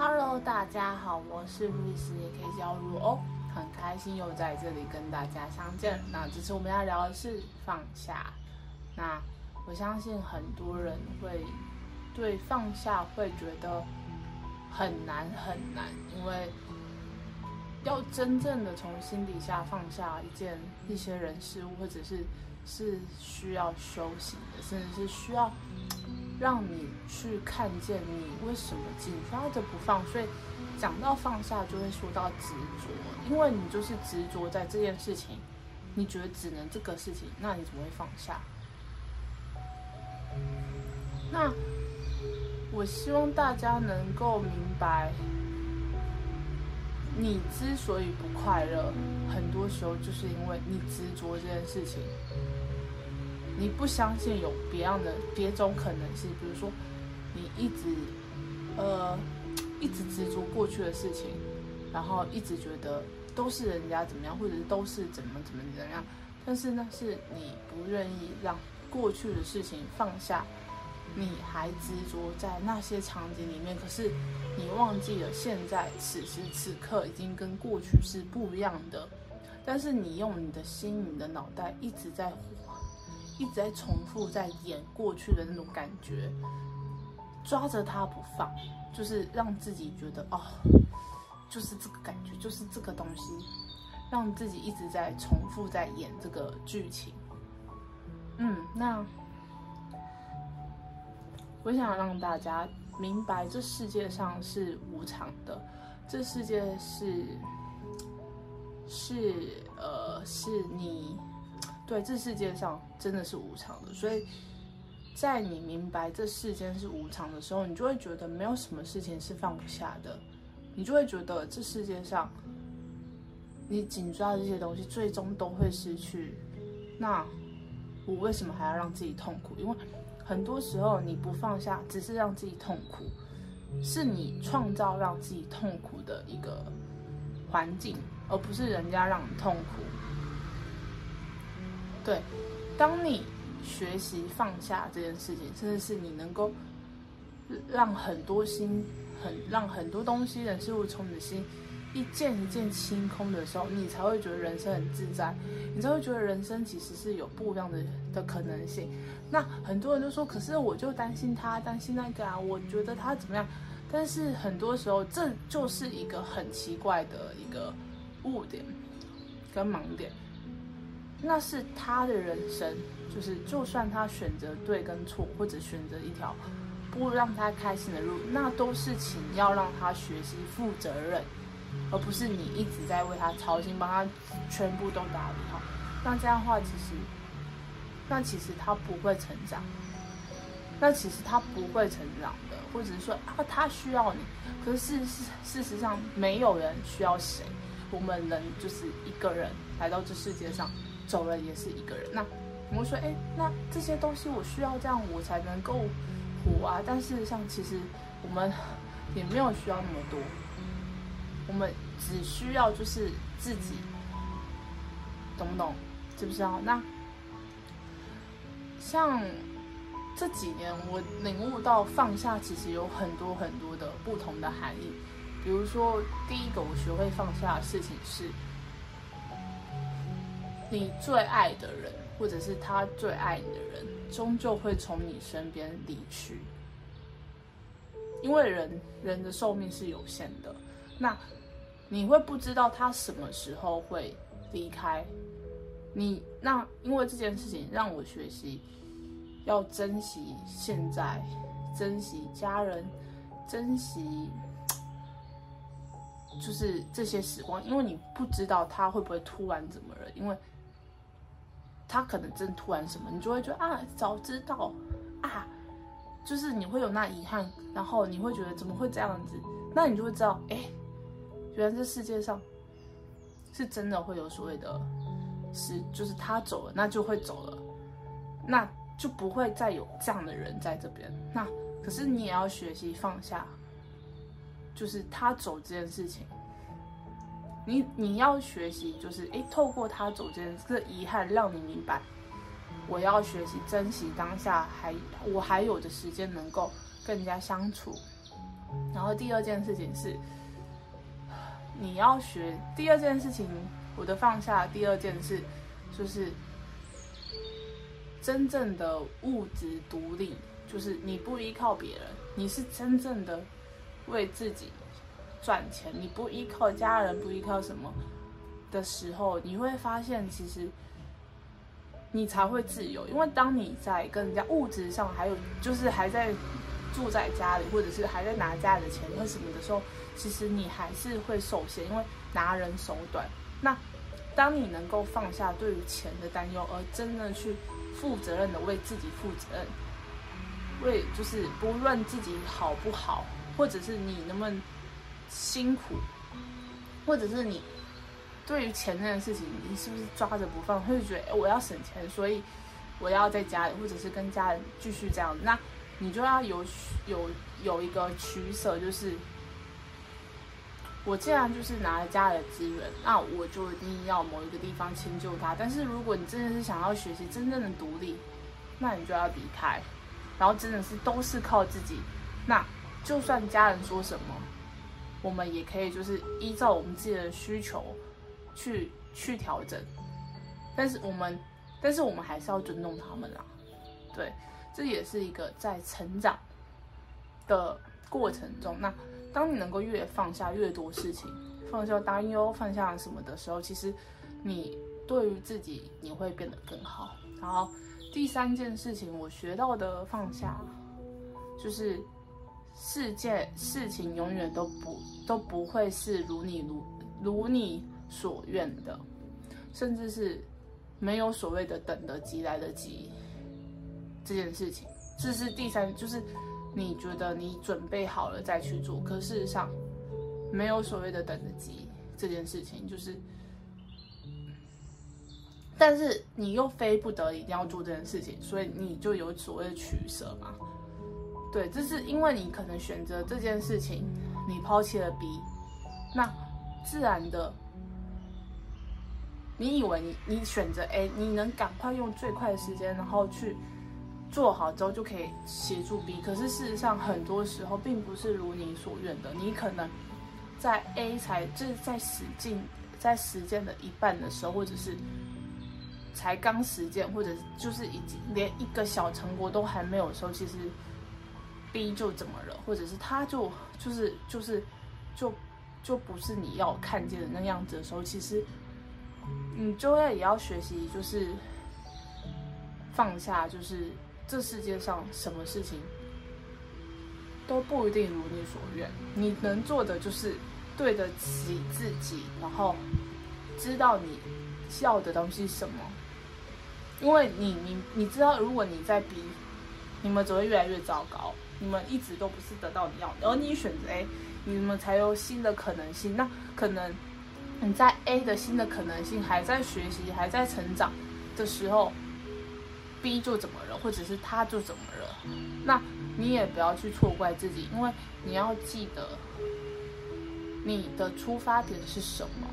Hello，大家好，我是路易斯，也可以叫路欧，很开心又在这里跟大家相见。那这次我们要聊的是放下。那我相信很多人会对放下会觉得很难很难，因为要真正的从心底下放下一件一些人事物，或者是是需要修行的，甚至是需要。让你去看见你为什么紧抓着不放，所以讲到放下就会说到执着，因为你就是执着在这件事情，你觉得只能这个事情，那你怎么会放下？那我希望大家能够明白，你之所以不快乐，很多时候就是因为你执着这件事情。你不相信有别样的别种可能性，比如说，你一直，呃，一直执着过去的事情，然后一直觉得都是人家怎么样，或者是都是怎么怎么怎么样，但是呢，是你不愿意让过去的事情放下，你还执着在那些场景里面，可是你忘记了现在此时此刻已经跟过去是不一样的，但是你用你的心、你的脑袋一直在。一直在重复在演过去的那种感觉，抓着它不放，就是让自己觉得哦，就是这个感觉，就是这个东西，让自己一直在重复在演这个剧情。嗯，那我想让大家明白，这世界上是无常的，这世界是是呃是你。对，这世界上真的是无常的，所以在你明白这世间是无常的时候，你就会觉得没有什么事情是放不下的，你就会觉得这世界上你紧抓的这些东西最终都会失去。那我为什么还要让自己痛苦？因为很多时候你不放下，只是让自己痛苦，是你创造让自己痛苦的一个环境，而不是人家让你痛苦。对，当你学习放下这件事情，甚至是你能够让很多心很让很多东西人事物从你的心一件一件清空的时候，你才会觉得人生很自在，你才会觉得人生其实是有不一样的的可能性。那很多人都说，可是我就担心他，担心那个啊，我觉得他怎么样？但是很多时候，这就是一个很奇怪的一个误点跟盲点。那是他的人生，就是就算他选择对跟错，或者选择一条不让他开心的路，那都是请要让他学习负责任，而不是你一直在为他操心，帮他全部都打理好。那这样的话，其实，那其实他不会成长，那其实他不会成长的，或者是说啊，他需要你，可是事事实上没有人需要谁，我们人就是一个人来到这世界上。走了也是一个人。那我们说，哎，那这些东西我需要这样，我才能够活啊。但事实上，其实我们也没有需要那么多，我们只需要就是自己，懂不懂？知不知道？那像这几年，我领悟到放下其实有很多很多的不同的含义。比如说，第一个我学会放下的事情是。你最爱的人，或者是他最爱你的人，终究会从你身边离去。因为人人的寿命是有限的，那你会不知道他什么时候会离开你。那因为这件事情让我学习要珍惜现在，珍惜家人，珍惜就是这些时光，因为你不知道他会不会突然怎么了，因为。他可能真突然什么，你就会觉得啊，早知道啊，就是你会有那遗憾，然后你会觉得怎么会这样子？那你就会知道，哎，原来这世界上是真的会有所谓的，是就是他走了，那就会走了，那就不会再有这样的人在这边。那可是你也要学习放下，就是他走这件事情。你你要学习，就是诶，透过他走这件这遗憾，让你明白，我要学习珍惜当下还，还我还有的时间能够跟人家相处，然后第二件事情是，你要学第二件事情，我的放下第二件事就是真正的物质独立，就是你不依靠别人，你是真正的为自己赚钱，你不依靠家人，不依靠什么的时候，你会发现其实你才会自由，因为当你在跟人家物质上还有就是还在。住在家里，或者是还在拿家里的钱或什么的时候，其实你还是会受限，因为拿人手短。那当你能够放下对于钱的担忧，而真的去负责任的为自己负责任，为就是不论自己好不好，或者是你能不能辛苦，或者是你对于钱这件事情，你是不是抓着不放，会觉得我要省钱，所以我要在家里，或者是跟家人继续这样，那。你就要有有有一个取舍，就是我既然就是拿了家里的资源，那我就一定要某一个地方迁就他。但是如果你真的是想要学习真正的独立，那你就要离开，然后真的是都是靠自己。那就算家人说什么，我们也可以就是依照我们自己的需求去去调整。但是我们，但是我们还是要尊重他们啦，对。这也是一个在成长的过程中，那当你能够越放下越多事情，放下担忧，放下什么的时候，其实你对于自己你会变得更好。然后第三件事情，我学到的放下，就是世界事情永远都不都不会是如你如如你所愿的，甚至是没有所谓的等得及来得及。这件事情，这是第三，就是你觉得你准备好了再去做，可事实上没有所谓的等得及这件事情，就是，但是你又非不得已一定要做这件事情，所以你就有所谓的取舍嘛。对，这是因为你可能选择这件事情，你抛弃了 B，那自然的，你以为你你选择 A，你能赶快用最快的时间，然后去。做好之后就可以协助 B，可是事实上很多时候并不是如你所愿的。你可能在 A 才就是在使劲在实践的一半的时候，或者是才刚实践，或者就是已经连一个小成果都还没有的时候，其实就怎么了，或者是他就就是就是就就不是你要看见的那样子的时候，其实你就要也要学习，就是放下，就是。这世界上什么事情都不一定如你所愿，你能做的就是对得起自己，然后知道你要的东西什么。因为你你你知道，如果你在逼，你们只会越来越糟糕，你们一直都不是得到你要的，而你选择 A，你们才有新的可能性。那可能你在 A 的新的可能性还在学习、还在成长的时候。B 就怎么了，或者是他就怎么了，那你也不要去错怪自己，因为你要记得你的出发点是什么。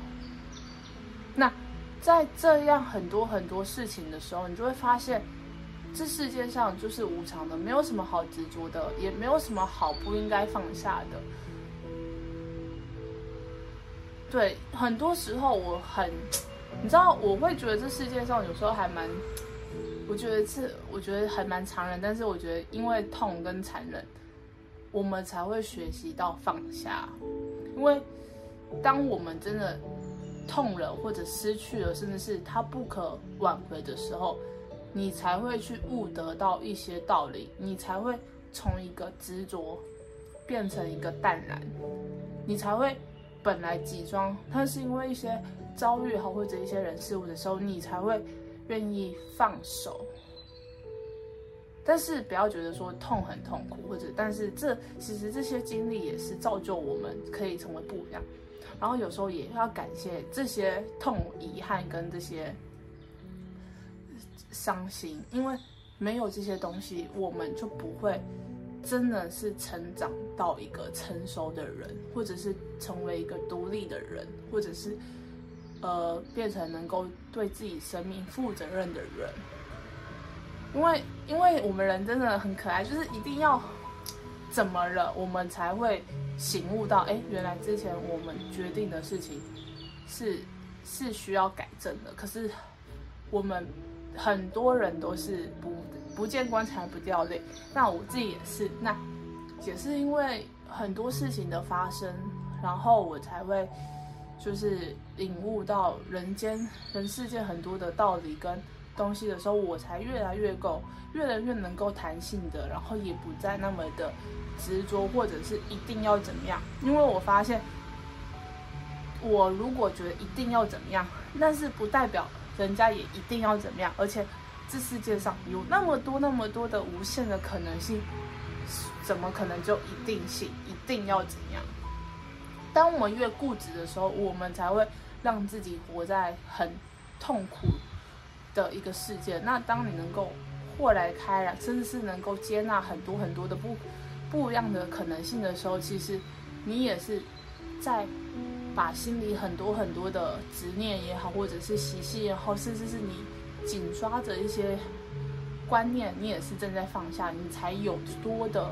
那在这样很多很多事情的时候，你就会发现，这世界上就是无常的，没有什么好执着的，也没有什么好不应该放下的。对，很多时候我很，你知道，我会觉得这世界上有时候还蛮。我觉得是，我觉得还蛮残忍，但是我觉得因为痛跟残忍，我们才会学习到放下。因为当我们真的痛了，或者失去了，甚至是它不可挽回的时候，你才会去悟得到一些道理，你才会从一个执着变成一个淡然，你才会本来伪装，但是因为一些遭遇好或者一些人事物的时候，你才会。愿意放手，但是不要觉得说痛很痛苦，或者但是这其实这些经历也是造就我们可以成为不一样。然后有时候也要感谢这些痛、遗憾跟这些伤心，因为没有这些东西，我们就不会真的是成长到一个成熟的人，或者是成为一个独立的人，或者是。呃，变成能够对自己生命负责任的人，因为因为我们人真的很可爱，就是一定要怎么了，我们才会醒悟到，哎，原来之前我们决定的事情是是需要改正的。可是我们很多人都是不不见棺材不掉泪，那我自己也是，那也是因为很多事情的发生，然后我才会就是领悟到人间人世间很多的道理跟东西的时候，我才越来越够，越来越能够弹性的，然后也不再那么的执着，或者是一定要怎么样。因为我发现，我如果觉得一定要怎么样，但是不代表人家也一定要怎么样。而且这世界上有那么多那么多的无限的可能性，怎么可能就一定性一定要怎样？当我们越固执的时候，我们才会让自己活在很痛苦的一个世界。那当你能够豁然开朗，甚至是能够接纳很多很多的不不一样的可能性的时候，其实你也是在把心里很多很多的执念也好，或者是习气也好，甚至是你紧抓着一些观念，你也是正在放下，你才有多的，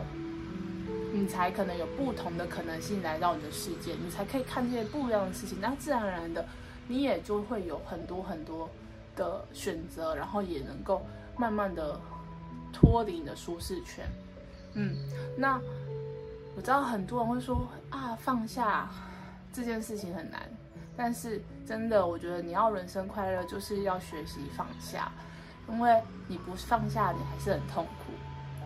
你才可能有不同的可能性来到你的世界，你才可以看这些不一样的事情。那自然而然的，你也就会有很多很多。的选择，然后也能够慢慢的脱离你的舒适圈。嗯，那我知道很多人会说啊，放下这件事情很难，但是真的，我觉得你要人生快乐，就是要学习放下，因为你不放下，你还是很痛苦。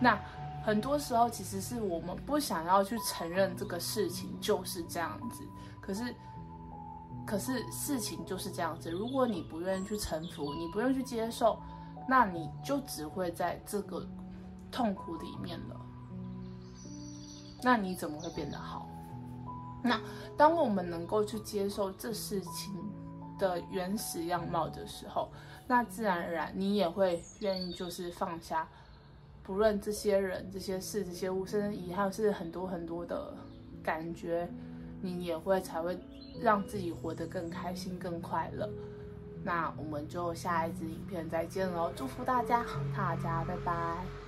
那很多时候，其实是我们不想要去承认这个事情就是这样子，可是。可是事情就是这样子，如果你不愿意去臣服，你不愿意去接受，那你就只会在这个痛苦里面了。那你怎么会变得好？那当我们能够去接受这事情的原始样貌的时候，那自然而然你也会愿意就是放下，不论这些人、这些事、这些物，甚至以后是很多很多的感觉，你也会才会。让自己活得更开心、更快乐。那我们就下一支影片再见喽！祝福大家，大家拜拜。